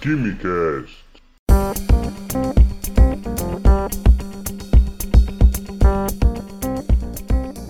Quimicast.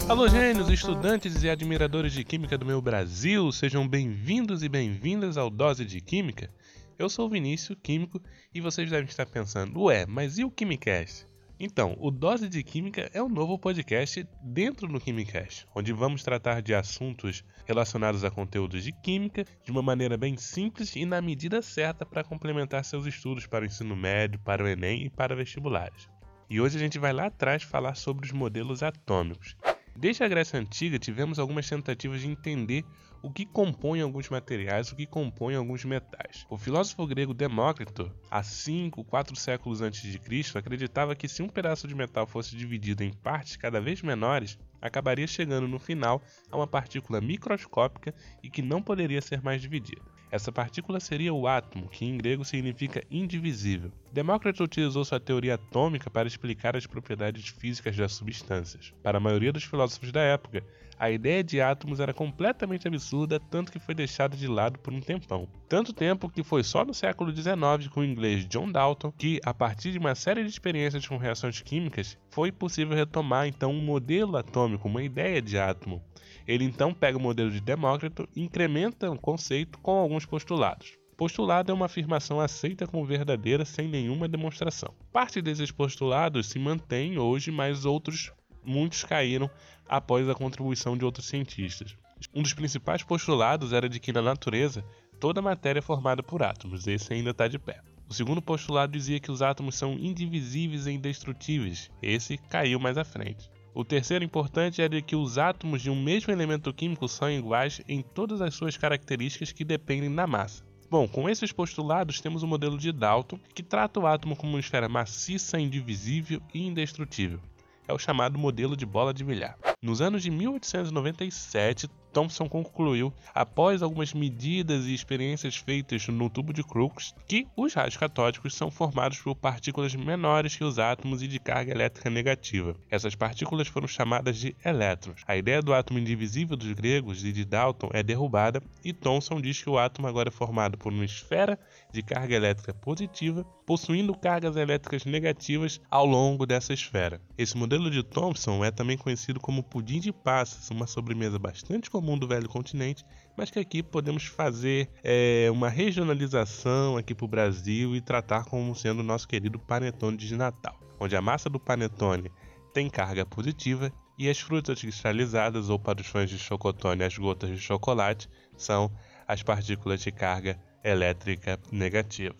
Alô, gênios, estudantes e admiradores de Química do meu Brasil, sejam bem-vindos e bem-vindas ao Dose de Química. Eu sou o Vinícius, químico, e vocês devem estar pensando, ué, mas e o Quimicast? Então, o Dose de Química é um novo podcast dentro do Quimicast, onde vamos tratar de assuntos relacionados a conteúdos de química de uma maneira bem simples e na medida certa para complementar seus estudos para o ensino médio, para o Enem e para vestibulares. E hoje a gente vai lá atrás falar sobre os modelos atômicos. Desde a Grécia Antiga, tivemos algumas tentativas de entender o que compõe alguns materiais, o que compõe alguns metais. O filósofo grego Demócrito, há 5, 4 séculos antes de Cristo, acreditava que se um pedaço de metal fosse dividido em partes cada vez menores, acabaria chegando no final a uma partícula microscópica e que não poderia ser mais dividida. Essa partícula seria o átomo, que em grego significa indivisível. Demócrito utilizou sua teoria atômica para explicar as propriedades físicas das substâncias. Para a maioria dos filósofos da época, a ideia de átomos era completamente absurda, tanto que foi deixada de lado por um tempão. Tanto tempo que foi só no século XIX com o inglês John Dalton que, a partir de uma série de experiências com reações químicas, foi possível retomar então um modelo atômico, uma ideia de átomo. Ele então pega o modelo de Demócrito e incrementa o conceito com alguns postulados. Postulado é uma afirmação aceita como verdadeira sem nenhuma demonstração. Parte desses postulados se mantém hoje, mas outros muitos caíram após a contribuição de outros cientistas. Um dos principais postulados era de que na natureza toda matéria é formada por átomos, esse ainda está de pé. O segundo postulado dizia que os átomos são indivisíveis e indestrutíveis, esse caiu mais à frente. O terceiro importante é de que os átomos de um mesmo elemento químico são iguais em todas as suas características que dependem da massa. Bom, com esses postulados temos o modelo de Dalton, que trata o átomo como uma esfera maciça, indivisível e indestrutível é o chamado modelo de bola de bilhar. Nos anos de 1897, Thomson concluiu, após algumas medidas e experiências feitas no tubo de Crookes, que os raios catódicos são formados por partículas menores que os átomos e de carga elétrica negativa. Essas partículas foram chamadas de elétrons. A ideia do átomo indivisível dos gregos e de Dalton é derrubada, e Thomson diz que o átomo agora é formado por uma esfera de carga elétrica positiva, possuindo cargas elétricas negativas ao longo dessa esfera. Esse modelo de Thomson é também conhecido como pudim de passas, uma sobremesa bastante comum do velho continente, mas que aqui podemos fazer é, uma regionalização aqui para o Brasil e tratar como sendo o nosso querido panetone de Natal, onde a massa do panetone tem carga positiva e as frutas cristalizadas, ou para os fãs de chocotone, as gotas de chocolate, são as partículas de carga elétrica negativa.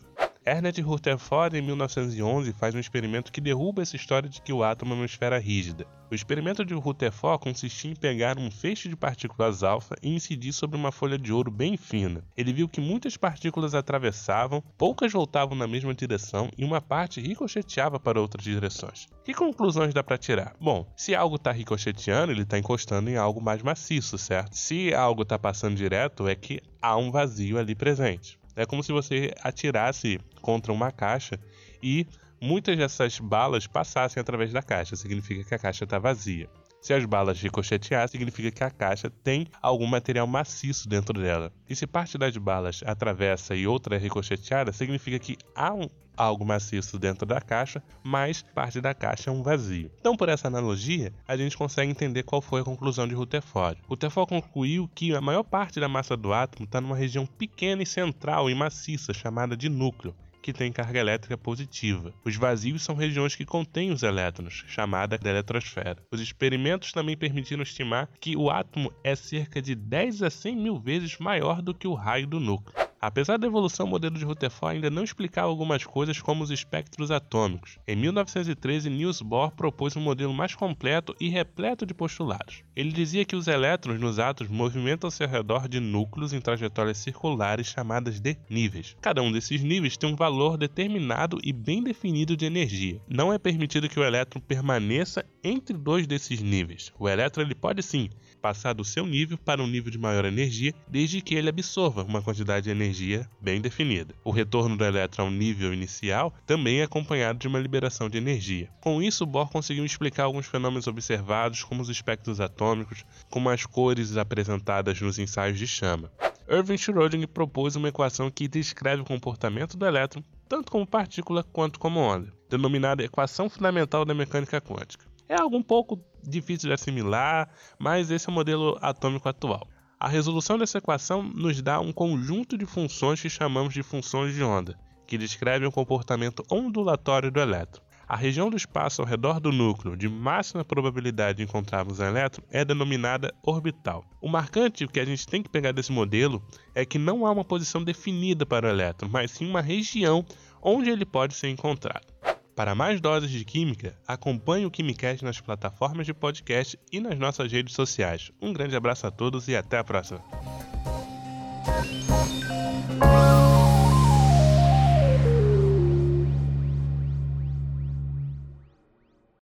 Ernest Rutherford, em 1911, faz um experimento que derruba essa história de que o átomo é uma esfera rígida. O experimento de Rutherford consistia em pegar um feixe de partículas alfa e incidir sobre uma folha de ouro bem fina. Ele viu que muitas partículas atravessavam, poucas voltavam na mesma direção e uma parte ricocheteava para outras direções. Que conclusões dá para tirar? Bom, se algo está ricocheteando, ele está encostando em algo mais maciço, certo? Se algo está passando direto, é que há um vazio ali presente. É como se você atirasse contra uma caixa e muitas dessas balas passassem através da caixa. Significa que a caixa está vazia. Se as balas ricochetear, significa que a caixa tem algum material maciço dentro dela. E se parte das balas atravessa e outra é ricocheteada, significa que há um, algo maciço dentro da caixa, mas parte da caixa é um vazio. Então, por essa analogia, a gente consegue entender qual foi a conclusão de Rutherford. Rutherford concluiu que a maior parte da massa do átomo está numa região pequena e central e maciça chamada de núcleo que tem carga elétrica positiva. Os vazios são regiões que contêm os elétrons, chamada de eletrosfera. Os experimentos também permitiram estimar que o átomo é cerca de 10 a 100 mil vezes maior do que o raio do núcleo. Apesar da evolução, o modelo de Rutherford ainda não explicava algumas coisas como os espectros atômicos. Em 1913, Niels Bohr propôs um modelo mais completo e repleto de postulados. Ele dizia que os elétrons nos átomos movimentam-se ao redor de núcleos em trajetórias circulares chamadas de níveis. Cada um desses níveis tem um valor determinado e bem definido de energia. Não é permitido que o elétron permaneça entre dois desses níveis. O elétron ele pode sim passar do seu nível para um nível de maior energia, desde que ele absorva uma quantidade de energia bem definida. O retorno do elétron ao nível inicial também é acompanhado de uma liberação de energia. Com isso, Bohr conseguiu explicar alguns fenômenos observados, como os espectros atômicos, como as cores apresentadas nos ensaios de chama. Irving Schrödinger propôs uma equação que descreve o comportamento do elétron tanto como partícula quanto como onda, denominada equação fundamental da mecânica quântica. É algo um pouco difícil de assimilar, mas esse é o modelo atômico atual. A resolução dessa equação nos dá um conjunto de funções que chamamos de funções de onda, que descrevem o comportamento ondulatório do elétron. A região do espaço ao redor do núcleo de máxima probabilidade de encontrarmos um elétron é denominada orbital. O marcante que a gente tem que pegar desse modelo é que não há uma posição definida para o elétron, mas sim uma região onde ele pode ser encontrado. Para mais doses de química, acompanhe o Quimicast nas plataformas de podcast e nas nossas redes sociais. Um grande abraço a todos e até a próxima.